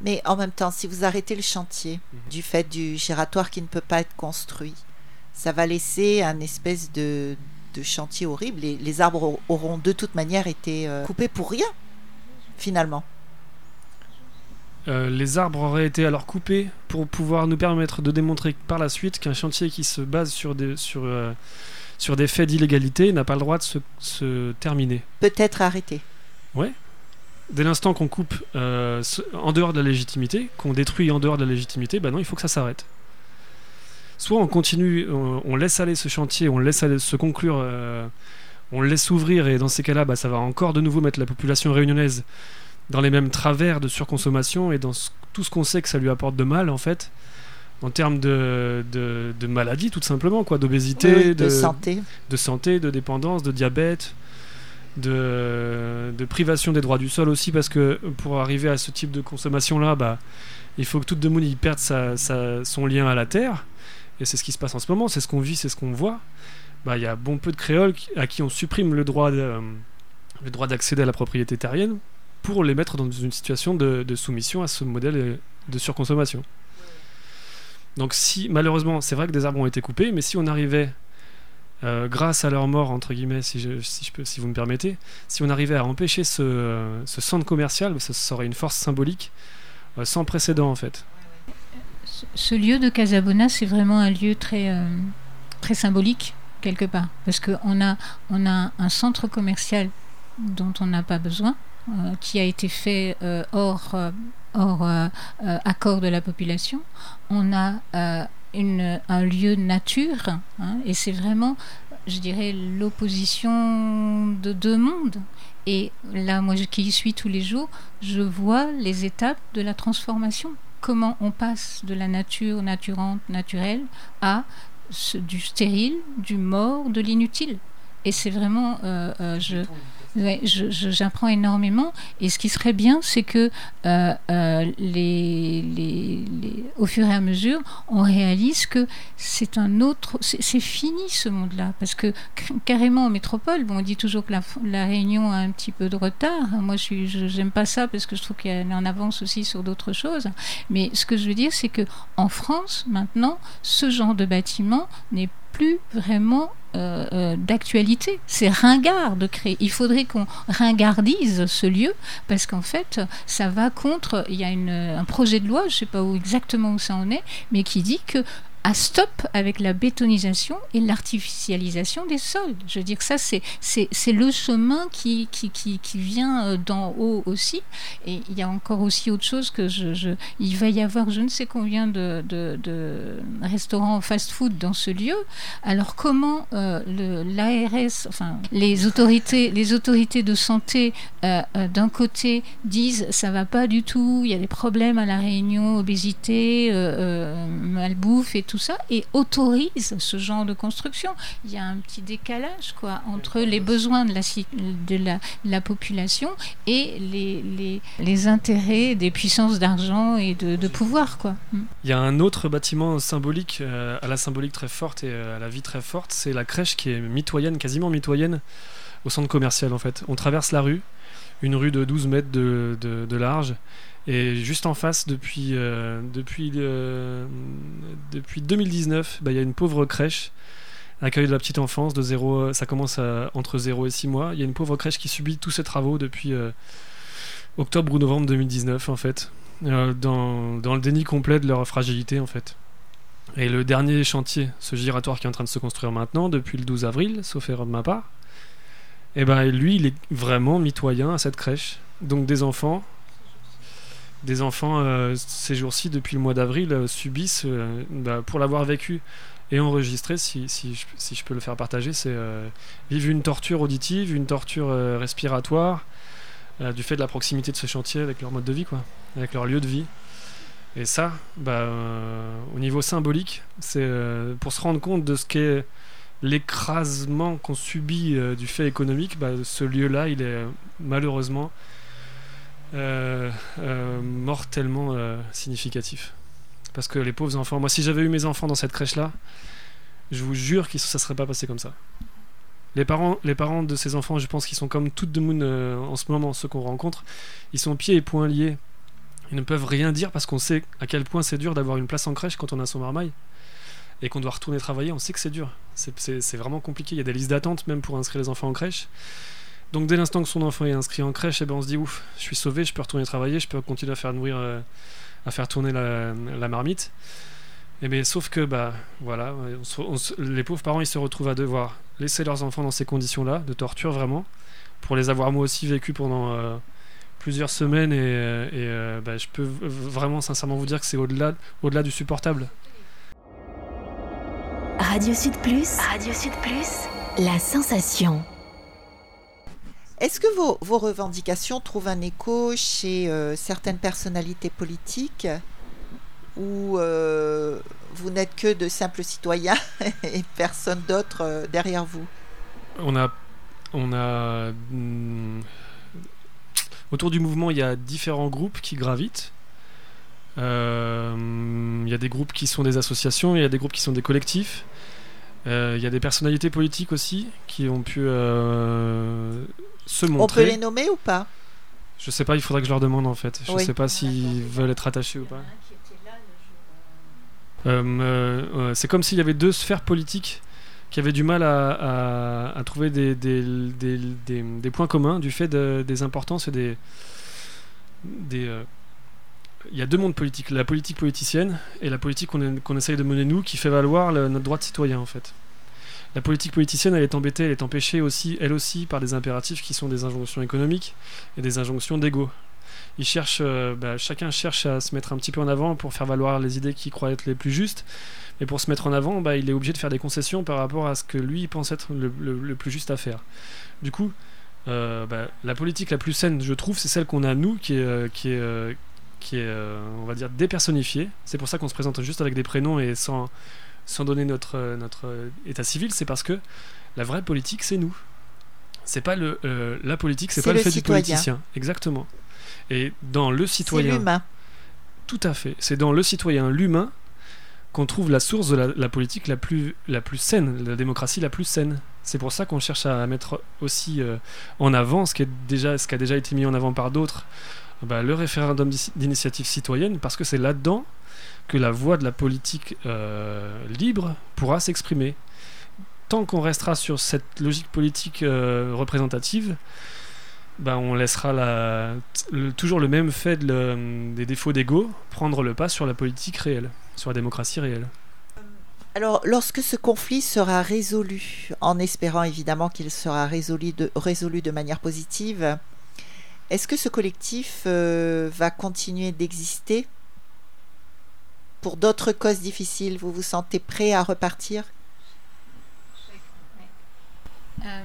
Mais en même temps, si vous arrêtez le chantier mhm. du fait du giratoire qui ne peut pas être construit, ça va laisser un espèce de, chantier horrible. Et les arbres auront de toute manière été euh, coupés pour rien, finalement. Euh, les arbres auraient été alors coupés pour pouvoir nous permettre de démontrer par la suite qu'un chantier qui se base sur des, sur, euh, sur des faits d'illégalité n'a pas le droit de se, se terminer. Peut-être arrêté. Ouais. Dès l'instant qu'on coupe euh, en dehors de la légitimité, qu'on détruit en dehors de la légitimité, ben non, il faut que ça s'arrête. Soit on continue, on, laisse aller ce chantier, on laisse aller se conclure on le laisse ouvrir et dans ces cas-là, bah, ça va encore de nouveau mettre la population réunionnaise dans les mêmes travers de surconsommation et dans tout ce qu'on sait que ça lui apporte de mal en fait en termes de, de, maladie tout simplement quoi d'obésité de, santé. de santé de dépendance de diabète de, de, privation des droits du sol aussi parce que pour arriver à ce type de consommation là bah il faut que tout le monde y perde sa, son lien à la terre. Et c'est ce qui se passe en ce moment c'est ce qu'on vit c'est ce qu'on voit. Bah il y a bon peu de créoles à qui on supprime le droit le droit d'accéder à la propriété terrienne pour les mettre dans une situation de, soumission à ce modèle de surconsommation. Donc si malheureusement c'est vrai que des arbres ont été coupés, mais si on arrivait euh, grâce à leur mort entre guillemets, si je, si je peux, si vous me permettez, si on arrivait à empêcher ce, centre commercial, ça serait une force symbolique euh, sans précédent en fait. Ce, lieu de Casabona, c'est vraiment un lieu très euh, très symbolique quelque part, parce qu'on a on a un centre commercial dont on n'a pas besoin, qui a été fait hors, hors accord de la population. On a une, un lieu nature, hein, et c'est vraiment, je dirais, l'opposition de deux mondes. Et là, moi qui y suis tous les jours, je vois les étapes de la transformation. Comment on passe de la nature naturante, naturelle, à du stérile, du mort, de l'inutile. Et c'est vraiment, je, Ouais, j'apprends énormément. Et ce qui serait bien, c'est que euh, euh, les, les, au fur et à mesure, on réalise que c'est un autre. C'est fini ce monde-là. Parce que carrément en métropole, bon, on dit toujours que la, Réunion a un petit peu de retard. Moi, je n'aime pas ça parce que je trouve qu'elle en avance aussi sur d'autres choses. Mais ce que je veux dire, c'est que en France, maintenant, ce genre de bâtiment n'est plus vraiment euh, euh, d'actualité. C'est ringard de créer. Il faudrait qu'on ringardise ce lieu parce qu'en fait, ça va contre. Il y a un projet de loi, je ne sais pas où exactement où ça en est, mais qui dit que à stop avec la bétonisation et l'artificialisation des sols. Je veux dire que ça, c'est, le chemin qui, qui, qui, qui vient euh, d'en haut aussi. Et il y a encore aussi autre chose que je, je il va y avoir je ne sais combien de, de, restaurants fast-food dans ce lieu. Alors comment euh, l'ARS, enfin les autorités, les autorités de santé euh, d'un côté disent ça va pas du tout, il y a des problèmes à la Réunion, obésité, malbouffe et tout ça et autorise ce genre de construction. Il y a un petit décalage quoi entre les besoins de la, de la, la population et les, les, les, intérêts des puissances d'argent et de, de, pouvoir. Quoi. Mm. Il y a un autre bâtiment symbolique, euh, à la symbolique très forte et euh, à la vie très forte, c'est la crèche qui est mitoyenne, quasiment mitoyenne, au centre commercial en fait. On traverse la rue, une rue de 12 mètres de, de large et juste en face, depuis, euh, depuis, euh, depuis 2019, bah, il y a une pauvre crèche, accueil de la petite enfance, de zéro, ça commence entre 0 et 6 mois. Il y a une pauvre crèche qui subit tous ces travaux depuis euh, octobre ou novembre 2019, en fait, dans, dans, le déni complet de leur fragilité, en fait. Et le dernier chantier, ce giratoire qui est en train de se construire maintenant, depuis le 12 avril, sauf erreur de ma part, et eh ben lui, il est vraiment mitoyen à cette crèche. Donc des enfants des enfants euh, ces jours-ci, depuis le mois d'avril, euh, subissent, euh, bah, pour l'avoir vécu et enregistré, si, si, je, si, je, peux le faire partager, c'est vivre une torture auditive, une torture respiratoire, du fait de la proximité de ce chantier avec leur mode de vie, quoi, avec leur lieu de vie. Et ça, bah, au niveau symbolique, c'est pour se rendre compte de ce qu'est l'écrasement qu'on subit du fait économique, bah, ce lieu-là, il est malheureusement euh, euh, mortellement euh, significatif. Parce que les pauvres enfants, moi si j'avais eu mes enfants dans cette crèche-là, je vous jure que ça ne serait pas passé comme ça. Les parents, les parents de ces enfants, je pense qu'ils sont comme toutes de moon en ce moment, ceux qu'on rencontre, ils sont pieds et poings liés. Ils ne peuvent rien dire parce qu'on sait à quel point c'est dur d'avoir une place en crèche quand on a son marmaille et qu'on doit retourner travailler. On sait que c'est dur. C'est vraiment compliqué. Il y a des listes d'attente même pour inscrire les enfants en crèche. Donc dès l'instant que son enfant est inscrit en crèche, eh ben on se dit ouf, je suis sauvé, je peux retourner travailler, je peux continuer à faire nourrir, euh, à faire tourner la, marmite. Et eh bien, sauf que bah voilà, les pauvres parents ils se retrouvent à devoir laisser leurs enfants dans ces conditions-là de torture vraiment, pour les avoir moi aussi vécu pendant euh, plusieurs semaines et, euh, bah, je peux vraiment sincèrement vous dire que c'est au-delà, au-delà du supportable. Radio Sud Plus, Radio Sud Plus, la sensation. Est-ce que vos, revendications trouvent un écho chez euh, certaines personnalités politiques ou euh, vous n'êtes que de simples citoyens [laughs] et personne d'autre euh, derrière vous? On a, on a hmm, autour du mouvement, il y a différents groupes qui gravitent. Il y a des groupes qui sont des associations, il y a des groupes qui sont des collectifs. Il y a des personnalités politiques aussi qui ont pu se montrer. On peut les nommer ou pas? Je sais pas, il faudrait que je leur demande en fait. Je ne sais pas s'ils veulent être attachés ou pas. Euh, euh, c'est comme s'il y avait deux sphères politiques qui avaient du mal à, trouver des, des, points communs du fait des importances et des. des euh, il y a deux mondes politiques, la politique politicienne et la politique qu'on essaye de mener nous, qui fait valoir notre droit de citoyen en fait la politique politicienne, elle est embêtée, elle est empêchée aussi, elle aussi, par des impératifs qui sont des injonctions économiques et des injonctions d'ego. Ils cherchent, euh, bah, chacun cherche à se mettre un petit peu en avant pour faire valoir les idées qu'il croit être les plus justes. Mais pour se mettre en avant, bah, il est obligé de faire des concessions par rapport à ce que lui pense être le, plus juste à faire. Du coup, euh, bah, la politique la plus saine, je trouve, c'est celle qu'on a nous, qui est, euh, qui est, qui est on va dire, dépersonnifiée. C'est pour ça qu'on se présente juste avec des prénoms et sans, sans donner notre, euh, notre euh, état civil, c'est parce que la vraie politique, c'est nous. C'est pas le, euh, la politique, c'est pas le, fait du politicien. Exactement. Et dans le citoyen. l'humain. Tout à fait. C'est dans le citoyen, l'humain, qu'on trouve la source de la, politique la plus, la plus saine, la démocratie la plus saine. C'est pour ça qu'on cherche à mettre aussi en avant ce qui, est déjà, ce qui a déjà été mis en avant par d'autres, bah, le référendum d'initiative citoyenne, parce que c'est là-dedans que la voix de la politique euh, libre pourra s'exprimer. Tant qu'on restera sur cette logique politique euh, représentative, ben on laissera la, toujours le même fait des défauts d'ego prendre le pas sur la politique réelle, sur la démocratie réelle. Alors, lorsque ce conflit sera résolu, en espérant évidemment qu'il sera résolu résolu de manière positive, est-ce que ce collectif euh, va continuer d'exister pour d'autres causes difficiles, vous vous sentez prêt à repartir? Euh,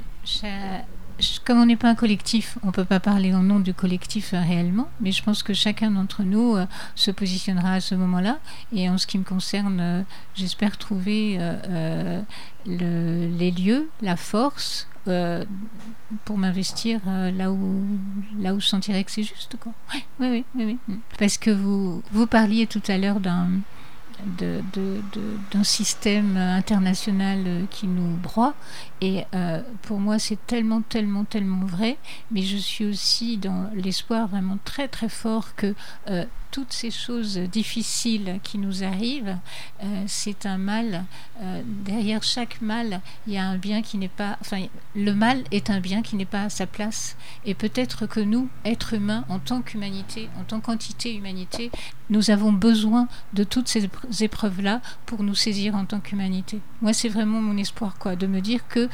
comme on n'est pas un collectif, on ne peut pas parler au nom du collectif euh, réellement, mais je pense que chacun d'entre nous euh, se positionnera à ce moment-là. Et en ce qui me concerne, j'espère trouver les lieux, la force pour m'investir là où là où je sentirais que c'est juste. Quoi. Oui, oui, oui, Parce que vous, vous parliez tout à l'heure d'un d'un système international qui nous broie. Et euh, pour moi, c'est tellement, tellement, tellement vrai. Mais je suis aussi dans l'espoir vraiment très, très fort que euh, toutes ces choses difficiles qui nous arrivent, euh, c'est un mal. derrière chaque mal, il y a un bien qui n'est pas. Enfin, le mal est un bien qui n'est pas à sa place. Et peut-être que nous, êtres humains, en tant qu'humanité, en tant qu'entité humanité, nous avons besoin de toutes ces épreuves-là pour nous saisir en tant qu'humanité. Moi, c'est vraiment mon espoir, quoi, de me dire que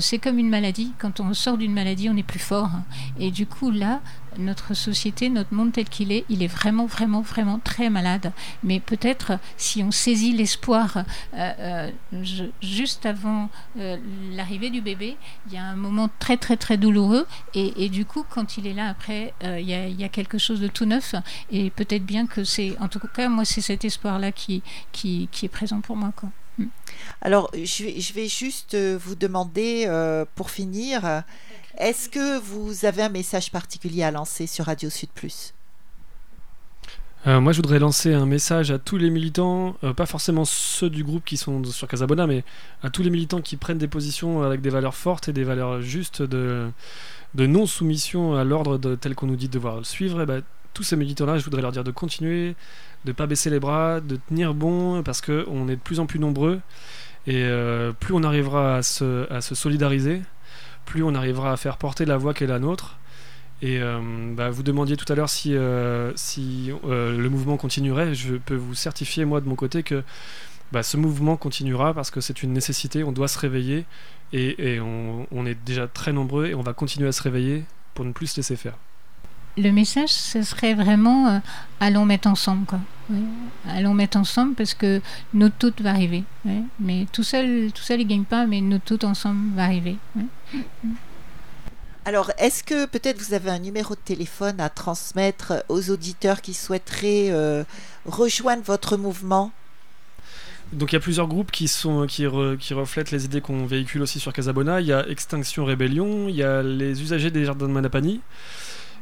c'est comme une maladie. Quand on sort d'une maladie, on est plus fort. Et du coup, là, notre société, notre monde tel qu'il est, il est vraiment, vraiment, vraiment très malade. Mais peut-être si on saisit l'espoir euh, juste avant l'arrivée du bébé, il y a un moment très, très, très douloureux. Et, du coup, quand il est là après, il y, a, quelque chose de tout neuf. Et peut-être bien que c'est, en tout cas, moi, c'est cet espoir-là qui, qui, est présent pour moi. Mm. Alors, je vais, je vais juste euh, vous demander, euh, pour finir, est-ce que vous avez un message particulier à lancer sur Radio Sud Plus? Euh, moi, je voudrais lancer un message à tous les militants, pas forcément ceux du groupe qui sont sur Casabona, mais à tous les militants qui prennent des positions avec des valeurs fortes et des valeurs justes de, de non-soumission à l'ordre tel qu'on nous dit de devoir suivre. Et bah, tous ces militants-là, je voudrais leur dire de continuer, de pas baisser les bras, de tenir bon, parce qu'on est de plus en plus nombreux. Et euh, plus on arrivera à se, solidariser, plus on arrivera à faire porter la voix qui est la nôtre. Et euh, bah, vous demandiez tout à l'heure si, euh, le mouvement continuerait. Je peux vous certifier, moi, de mon côté, que bah, ce mouvement continuera parce que c'est une nécessité. On doit se réveiller. Et, on, est déjà très nombreux et on va continuer à se réveiller pour ne plus se laisser faire le message, ce serait vraiment euh, allons mettre ensemble. Quoi. Allons mettre ensemble parce que notre tout va arriver. Mais tout seul, tout seul, il ne gagne pas, mais notre tout ensemble va arriver. Alors, est-ce que peut-être vous avez un numéro de téléphone à transmettre aux auditeurs qui souhaiteraient euh, rejoindre votre mouvement? Donc il y a plusieurs groupes qui, sont, qui, qui reflètent les idées qu'on véhicule aussi sur Casabona. Il y a Extinction Rébellion, il y a les usagers des jardins de Manapani,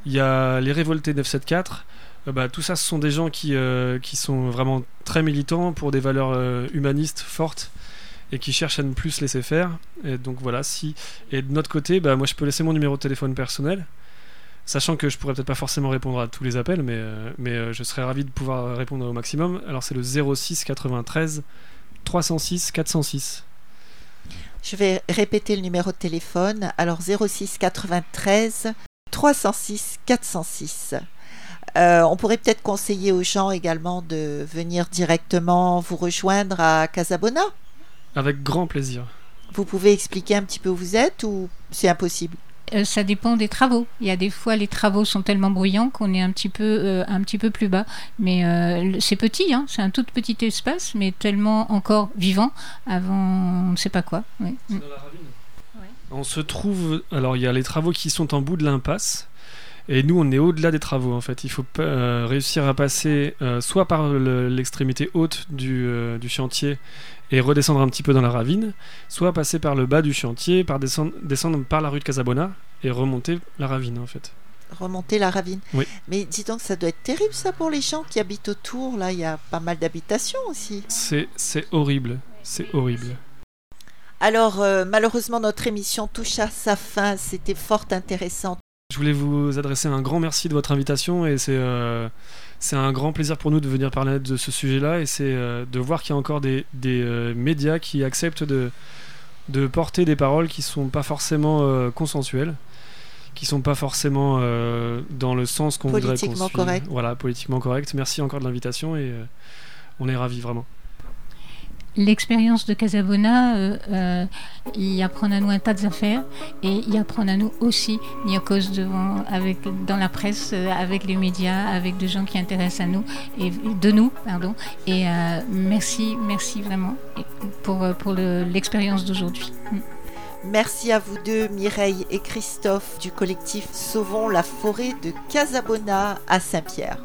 il y a les révoltés 974. Euh, bah, tout ça, ce sont des gens qui, euh, qui sont vraiment très militants pour des valeurs euh, humanistes fortes et qui cherchent à ne plus se laisser faire. Et donc voilà, si. Et de notre côté, bah, moi je peux laisser mon numéro de téléphone personnel. Sachant que je pourrais peut-être pas forcément répondre à tous les appels, mais, mais je serais ravi de pouvoir répondre au maximum. Alors c'est le 06 93 306 406. Je vais répéter le numéro de téléphone. Alors 06 93 306 406. Euh, on pourrait peut-être conseiller aux gens également de venir directement vous rejoindre à Casabona. Avec grand plaisir. Vous pouvez expliquer un petit peu où vous êtes ou c'est impossible? Euh, ça dépend des travaux. Il y a des fois les travaux sont tellement bruyants qu'on est un petit peu euh, un petit peu plus bas. Mais euh, c'est petit, hein, c'est un tout petit espace, mais tellement encore vivant avant on ne sait pas quoi. Oui. Dans la ravine. On se trouve. Alors il y a les travaux qui sont en bout de l'impasse. Et nous, on est au-delà des travaux, en fait. Il faut euh, réussir à passer euh, soit par le- l'extrémité haute du, euh, du chantier et redescendre un petit peu dans la ravine, soit passer par le bas du chantier, par descendre, descendre par la rue de Casabona et remonter la ravine, en fait. Remonter la ravine. Oui. Mais dis donc, ça doit être terrible ça pour les gens qui habitent autour. Là, il y a pas mal d'habitations aussi. C'est horrible. C'est horrible. Alors, euh, malheureusement, notre émission touche à sa fin. C'était fort intéressant. Je voulais vous adresser un grand merci de votre invitation et c'est euh, c'est un grand plaisir pour nous de venir parler de ce sujet-là et c'est euh, de voir qu'il y a encore des, des médias qui acceptent de, de porter des paroles qui sont pas forcément consensuelles, qui sont pas forcément euh, dans le sens qu'on voudrait qu'on Politiquement suive. correct. Voilà, politiquement correct. Merci encore de l'invitation et euh, on est ravis vraiment. L'expérience de Casabona, euh, euh, apprend à nous un tas d'affaires et il apprend à nous aussi, cause devant, avec, dans la presse, euh, avec les médias, avec des gens qui intéressent à nous et de nous, pardon. Et euh, merci, merci vraiment pour, euh, pour le- l'expérience d'aujourd'hui. Mm. Merci à vous deux, Mireille et Christophe, du collectif Sauvons la forêt de Casabona à Saint-Pierre.